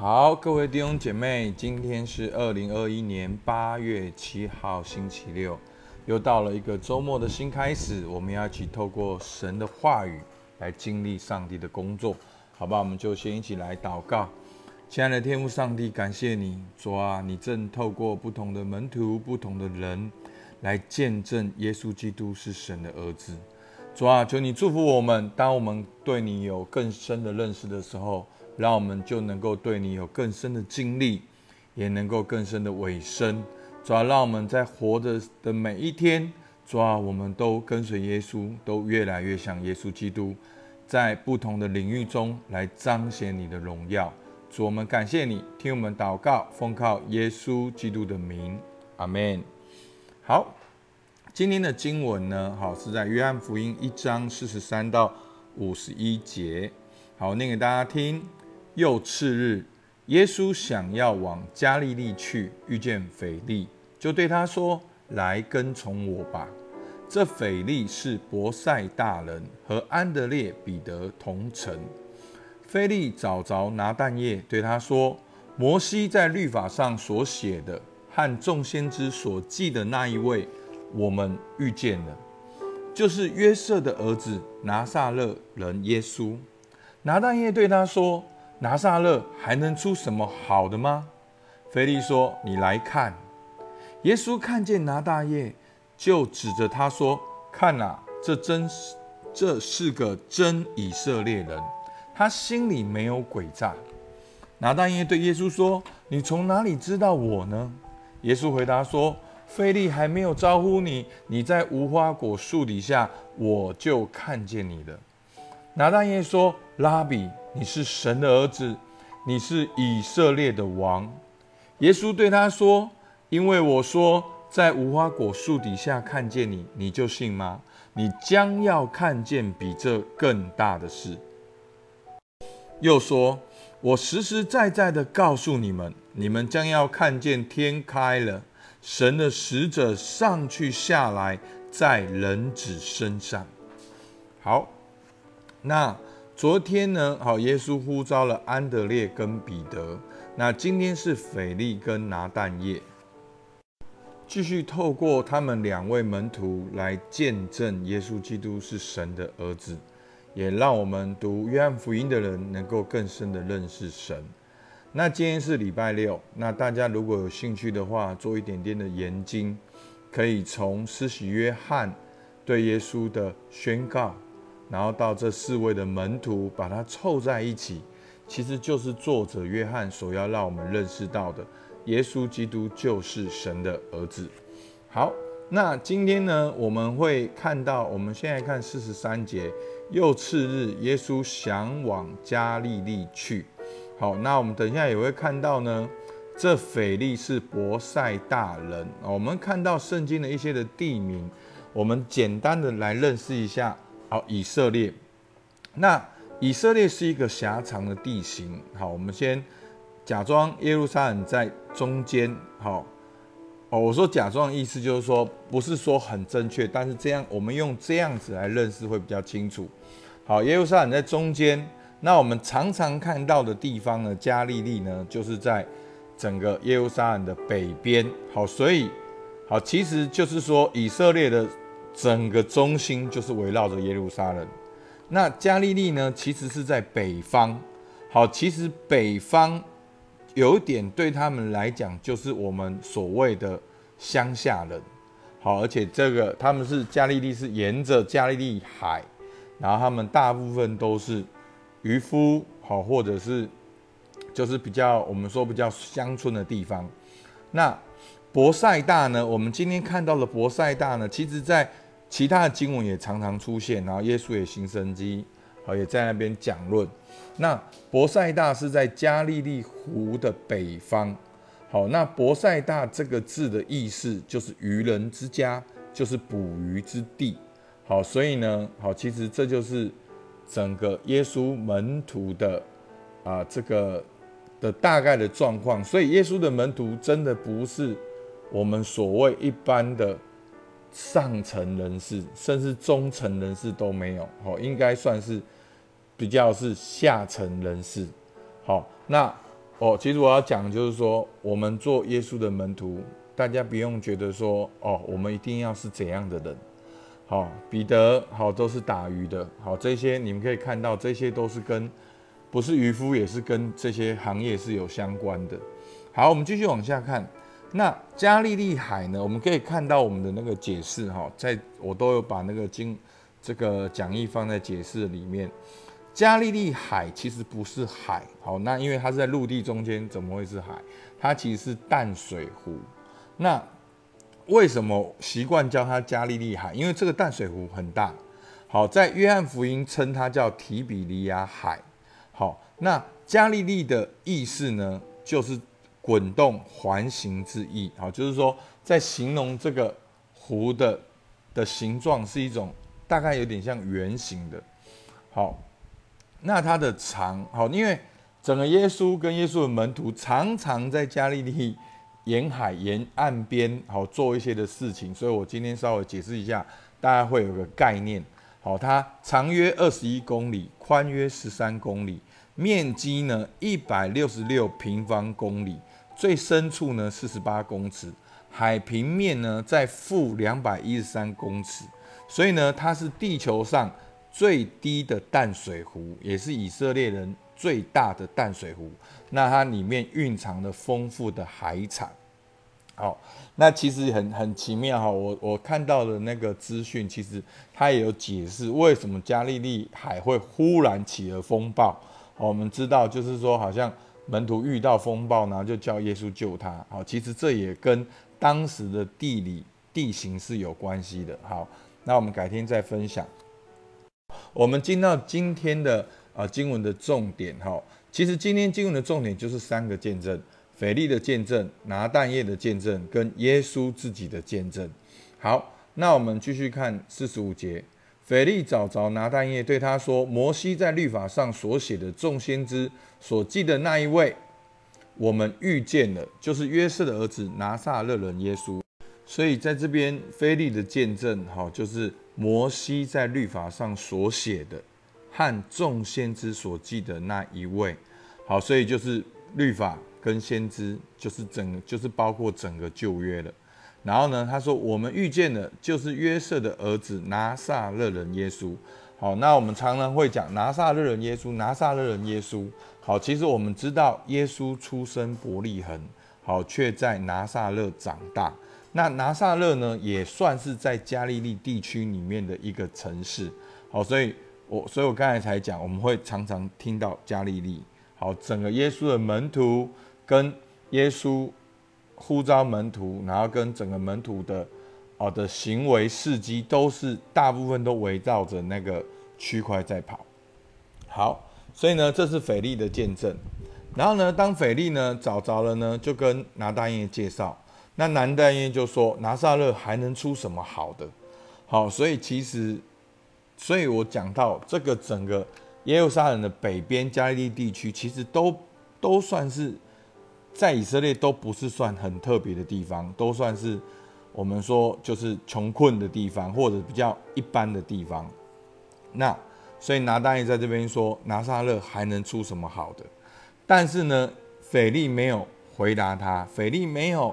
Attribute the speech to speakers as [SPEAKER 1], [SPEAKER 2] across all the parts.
[SPEAKER 1] 好，各位弟兄姐妹，今天是二零二一年八月七号，星期六，又到了一个周末的新开始。我们要一起透过神的话语来经历上帝的工作，好吧？我们就先一起来祷告。亲爱的天父上帝，感谢你，主啊，你正透过不同的门徒、不同的人来见证耶稣基督是神的儿子。主啊，求你祝福我们，当我们对你有更深的认识的时候。让我们就能够对你有更深的经历，也能够更深的尾声。主要让我们在活着的每一天，主要我们都跟随耶稣，都越来越像耶稣基督，在不同的领域中来彰显你的荣耀。主，我们感谢你，听我们祷告，奉靠耶稣基督的名，阿门。好，今天的经文呢，好是在约翰福音一章四十三到五十一节。好，念给大家听。又次日，耶稣想要往加利利去，遇见腓力，就对他说：“来跟从我吧。”这腓力是伯赛大人，和安德烈、彼得同城。腓力找着拿但业，对他说：“摩西在律法上所写的，和众先知所记的那一位，我们遇见了，就是约瑟的儿子拿撒勒人耶稣。”拿但业对他说。拿撒勒还能出什么好的吗？腓力说：“你来看。”耶稣看见拿大业，就指着他说：“看啊，这真是这是个真以色列人，他心里没有诡诈。”拿大业对耶稣说：“你从哪里知道我呢？”耶稣回答说：“腓力还没有招呼你，你在无花果树底下，我就看见你了。”拿大业说：“拉比。”你是神的儿子，你是以色列的王。耶稣对他说：“因为我说在无花果树底下看见你，你就信吗？你将要看见比这更大的事。”又说：“我实实在在的告诉你们，你们将要看见天开了，神的使者上去下来，在人子身上。”好，那。昨天呢，好，耶稣呼召了安德烈跟彼得。那今天是腓力跟拿但业，继续透过他们两位门徒来见证耶稣基督是神的儿子，也让我们读约翰福音的人能够更深的认识神。那今天是礼拜六，那大家如果有兴趣的话，做一点点的研经，可以从施洗约翰对耶稣的宣告。然后到这四位的门徒，把它凑在一起，其实就是作者约翰所要让我们认识到的，耶稣基督就是神的儿子。好，那今天呢，我们会看到，我们现在看四十三节，又次日，耶稣想往加利利去。好，那我们等一下也会看到呢，这腓力是伯赛大人。我们看到圣经的一些的地名，我们简单的来认识一下。好，以色列。那以色列是一个狭长的地形。好，我们先假装耶路撒冷在中间。好，哦，我说假装的意思就是说，不是说很正确，但是这样我们用这样子来认识会比较清楚。好，耶路撒冷在中间。那我们常常看到的地方呢，加利利呢，就是在整个耶路撒冷的北边。好，所以好，其实就是说以色列的。整个中心就是围绕着耶路撒冷，那加利利呢？其实是在北方。好，其实北方有一点对他们来讲，就是我们所谓的乡下人。好，而且这个他们是加利利是沿着加利利海，然后他们大部分都是渔夫，好，或者是就是比较我们说比较乡村的地方。那博塞大呢？我们今天看到的博塞大呢，其实在其他的经文也常常出现，然后耶稣也行神迹，好也在那边讲论。那博塞大是在加利利湖的北方，好，那博塞大这个字的意思就是渔人之家，就是捕鱼之地。好，所以呢，好，其实这就是整个耶稣门徒的啊这个的大概的状况。所以耶稣的门徒真的不是我们所谓一般的。上层人士，甚至中层人士都没有，好，应该算是比较是下层人士。好，那哦，其实我要讲就是说，我们做耶稣的门徒，大家不用觉得说，哦，我们一定要是怎样的人。好，彼得好都是打鱼的，好这些你们可以看到，这些都是跟不是渔夫，也是跟这些行业是有相关的。好，我们继续往下看。那加利利海呢？我们可以看到我们的那个解释哈，在我都有把那个经这个讲义放在解释里面。加利利海其实不是海，好，那因为它是在陆地中间，怎么会是海？它其实是淡水湖。那为什么习惯叫它加利利海？因为这个淡水湖很大。好，在约翰福音称它叫提比利亚海。好，那加利利的意思呢，就是滚动环形之意。好，就是说在形容这个湖的的形状是一种大概有点像圆形的。好。那它的长好，因为整个耶稣跟耶稣的门徒常常在加利利沿海沿岸边好做一些的事情，所以我今天稍微解释一下，大家会有个概念。好，它长约二十一公里，宽约十三公里，面积呢一百六十六平方公里，最深处呢四十八公尺，海平面呢在负两百一十三公尺，所以呢它是地球上。最低的淡水湖，也是以色列人最大的淡水湖。那它里面蕴藏了丰富的海产。好，那其实很很奇妙哈。我我看到的那个资讯，其实它也有解释为什么加利利海会忽然起了风暴。我们知道就是说，好像门徒遇到风暴，然后就叫耶稣救他。好，其实这也跟当时的地理地形是有关系的。好，那我们改天再分享。我们进到今天的啊经文的重点哈，其实今天经文的重点就是三个见证：腓力的见证、拿但业的见证跟耶稣自己的见证。好，那我们继续看四十五节。腓力找着拿蛋液，对他说：“摩西在律法上所写的众先知所记的那一位，我们遇见了，就是约瑟的儿子拿撒勒人耶稣。”所以在这边，腓力的见证哈，就是。摩西在律法上所写的，和众先知所记的那一位，好，所以就是律法跟先知，就是整，就是包括整个旧约了。然后呢，他说我们遇见的，就是约瑟的儿子拿撒勒人耶稣。好，那我们常常会讲拿撒勒人耶稣，拿撒勒人耶稣。好，其实我们知道耶稣出生伯利恒，好，却在拿撒勒长大。那拿撒勒呢，也算是在加利利地区里面的一个城市。好，所以我所以我刚才才讲，我们会常常听到加利利。好，整个耶稣的门徒跟耶稣呼召门徒，然后跟整个门徒的哦的行为事迹，都是大部分都围绕着那个区块在跑。好，所以呢，这是腓力的见证。然后呢，当腓力呢找着了呢，就跟拿大业介绍。那南代耶就说拿撒勒还能出什么好的？好，所以其实，所以我讲到这个整个耶路撒冷的北边加利利地区，其实都都算是在以色列都不是算很特别的地方，都算是我们说就是穷困的地方或者比较一般的地方。那所以拿大耶在这边说拿撒勒还能出什么好的？但是呢，腓力没有回答他，腓力没有。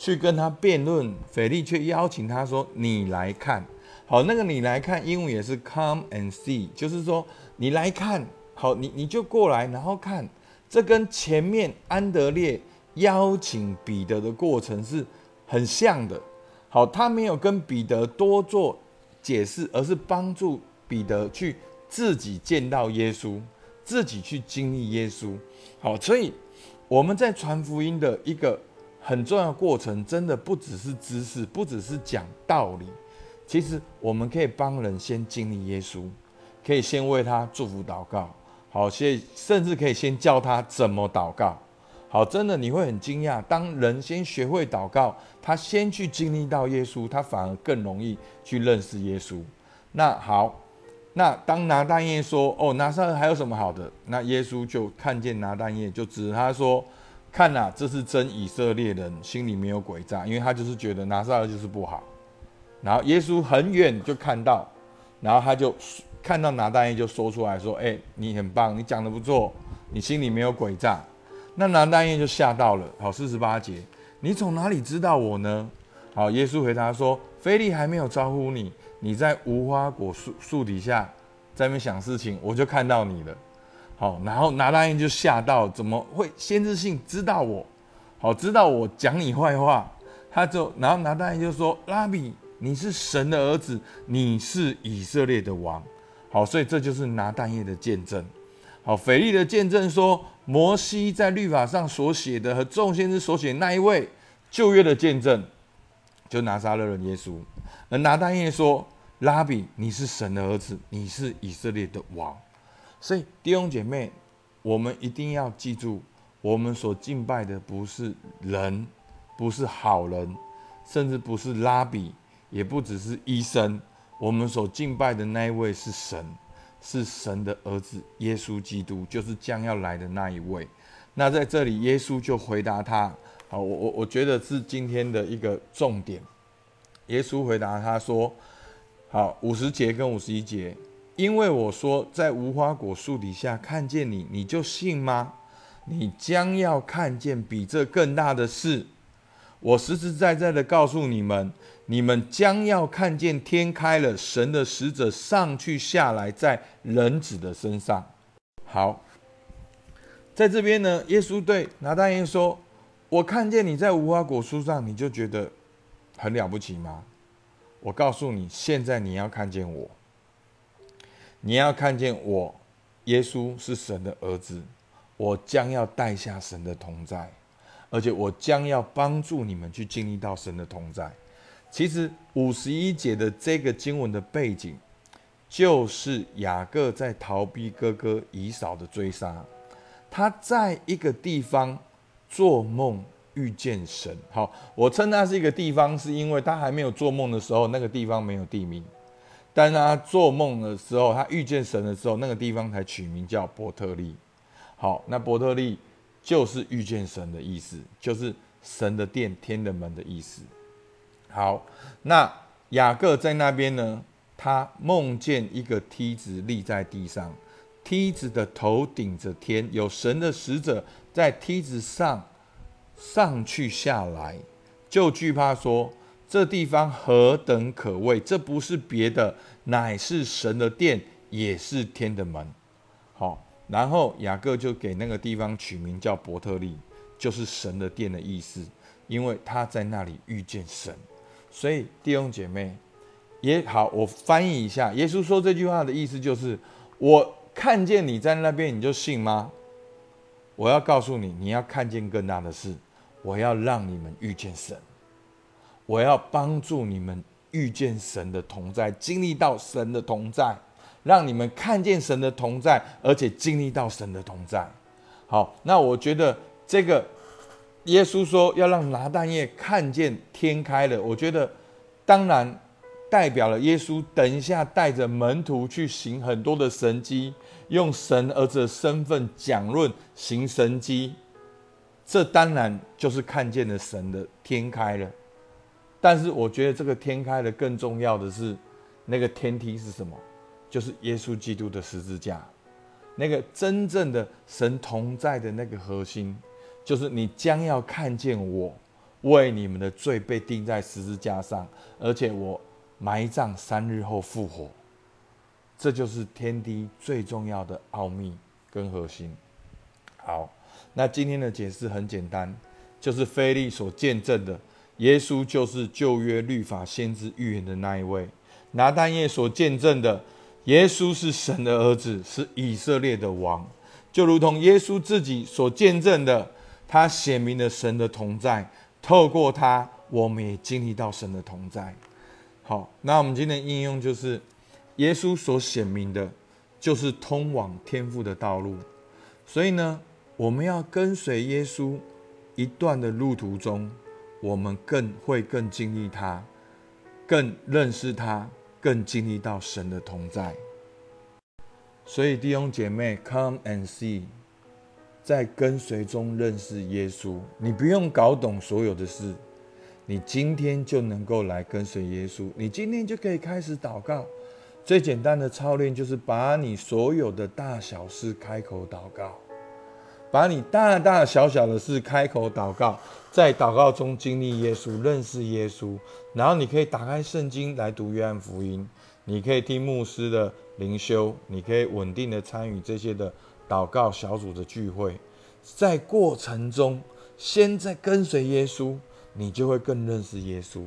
[SPEAKER 1] 去跟他辩论，腓力却邀请他说：“你来看，好，那个你来看，英文也是 come and see，就是说你来看，好，你你就过来，然后看，这跟前面安德烈邀请彼得的过程是很像的。好，他没有跟彼得多做解释，而是帮助彼得去自己见到耶稣，自己去经历耶稣。好，所以我们在传福音的一个。很重要的过程，真的不只是知识，不只是讲道理。其实我们可以帮人先经历耶稣，可以先为他祝福祷告。好，先甚至可以先教他怎么祷告。好，真的你会很惊讶，当人先学会祷告，他先去经历到耶稣，他反而更容易去认识耶稣。那好，那当拿但业说：“哦，拿撒勒还有什么好的？”那耶稣就看见拿但业，就指他说。看呐，这是真以色列人，心里没有诡诈，因为他就是觉得拿撒勒就是不好。然后耶稣很远就看到，然后他就看到拿大业就说出来说：“哎，你很棒，你讲的不错，你心里没有诡诈。”那拿大业就吓到了。好，四十八节，你从哪里知道我呢？好，耶稣回答说：菲利还没有招呼你，你在无花果树树底下在那边想事情，我就看到你了。好，然后拿大业就吓到，怎么会先知性知道我？好，知道我讲你坏话，他就然后拿大业就说：拉比，你是神的儿子，你是以色列的王。好，所以这就是拿但业的见证。好，腓力的见证说，摩西在律法上所写的和众先知所写那一位旧约的见证，就拿撒勒人耶稣。而拿但业说，拉比，你是神的儿子，你是以色列的王。所以弟兄姐妹，我们一定要记住，我们所敬拜的不是人，不是好人，甚至不是拉比，也不只是医生。我们所敬拜的那一位是神。是神的儿子耶稣基督，就是将要来的那一位。那在这里，耶稣就回答他：好，我我我觉得是今天的一个重点。耶稣回答他说：好，五十节跟五十一节，因为我说在无花果树底下看见你，你就信吗？你将要看见比这更大的事。我实实在在的告诉你们。你们将要看见天开了，神的使者上去下来，在人子的身上。好，在这边呢，耶稣对拿大耶说：“我看见你在无花果树上，你就觉得很了不起吗？我告诉你，现在你要看见我，你要看见我，耶稣是神的儿子，我将要带下神的同在，而且我将要帮助你们去经历到神的同在。”其实五十一节的这个经文的背景，就是雅各在逃避哥哥以扫的追杀。他在一个地方做梦遇见神。好，我称它是一个地方，是因为他还没有做梦的时候，那个地方没有地名。但他做梦的时候，他遇见神的时候，那个地方才取名叫伯特利。好，那伯特利就是遇见神的意思，就是神的殿、天的门的意思。好，那雅各在那边呢？他梦见一个梯子立在地上，梯子的头顶着天，有神的使者在梯子上上去下来，就惧怕说：这地方何等可畏！这不是别的，乃是神的殿，也是天的门。好，然后雅各就给那个地方取名叫伯特利，就是神的殿的意思，因为他在那里遇见神。所以弟兄姐妹也好，我翻译一下，耶稣说这句话的意思就是：我看见你在那边，你就信吗？我要告诉你，你要看见更大的事。我要让你们遇见神，我要帮助你们遇见神的同在，经历到神的同在，让你们看见神的同在，而且经历到神的同在。好，那我觉得这个。耶稣说要让拿但业看见天开了，我觉得当然代表了耶稣等一下带着门徒去行很多的神迹，用神儿子的身份讲论行神迹，这当然就是看见了神的天开了。但是我觉得这个天开了更重要的是那个天梯是什么？就是耶稣基督的十字架，那个真正的神同在的那个核心。就是你将要看见我为你们的罪被钉在十字架上，而且我埋葬三日后复活。这就是天地最重要的奥秘跟核心。好，那今天的解释很简单，就是菲利所见证的耶稣就是旧约律法先知预言的那一位；拿但业所见证的耶稣是神的儿子，是以色列的王，就如同耶稣自己所见证的。他显明了神的同在，透过他，我们也经历到神的同在。好，那我们今天应用就是，耶稣所显明的，就是通往天父的道路。所以呢，我们要跟随耶稣一段的路途中，我们更会更经历他，更认识他，更经历到神的同在。所以弟兄姐妹，Come and see。在跟随中认识耶稣，你不用搞懂所有的事，你今天就能够来跟随耶稣。你今天就可以开始祷告。最简单的操练就是把你所有的大小事开口祷告。把你大大小小的事开口祷告，在祷告中经历耶稣，认识耶稣，然后你可以打开圣经来读约翰福音，你可以听牧师的灵修，你可以稳定的参与这些的祷告小组的聚会，在过程中，先在跟随耶稣，你就会更认识耶稣。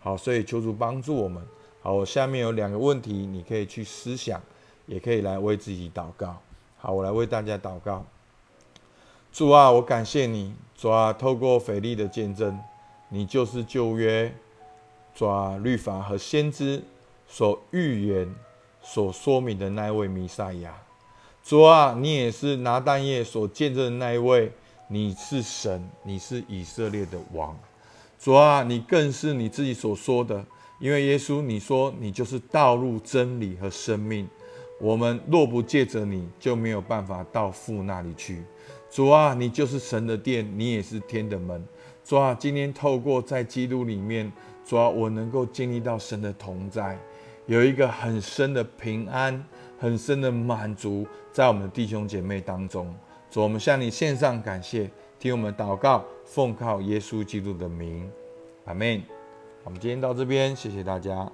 [SPEAKER 1] 好，所以求主帮助我们。好，我下面有两个问题，你可以去思想，也可以来为自己祷告。好，我来为大家祷告。主啊，我感谢你，主啊，透过腓力的见证，你就是旧约，主啊，律法和先知所预言、所说明的那位弥赛亚。主啊，你也是拿但业所见证的那一位，你是神，你是以色列的王。主啊，你更是你自己所说的，因为耶稣，你说你就是道路、真理和生命。我们若不借着你，就没有办法到父那里去。主啊，你就是神的殿，你也是天的门。主啊，今天透过在基督里面，主啊，我能够经历到神的同在，有一个很深的平安、很深的满足，在我们的弟兄姐妹当中。主，我们向你献上感谢。听我们祷告，奉靠耶稣基督的名，阿门。我们今天到这边，谢谢大家。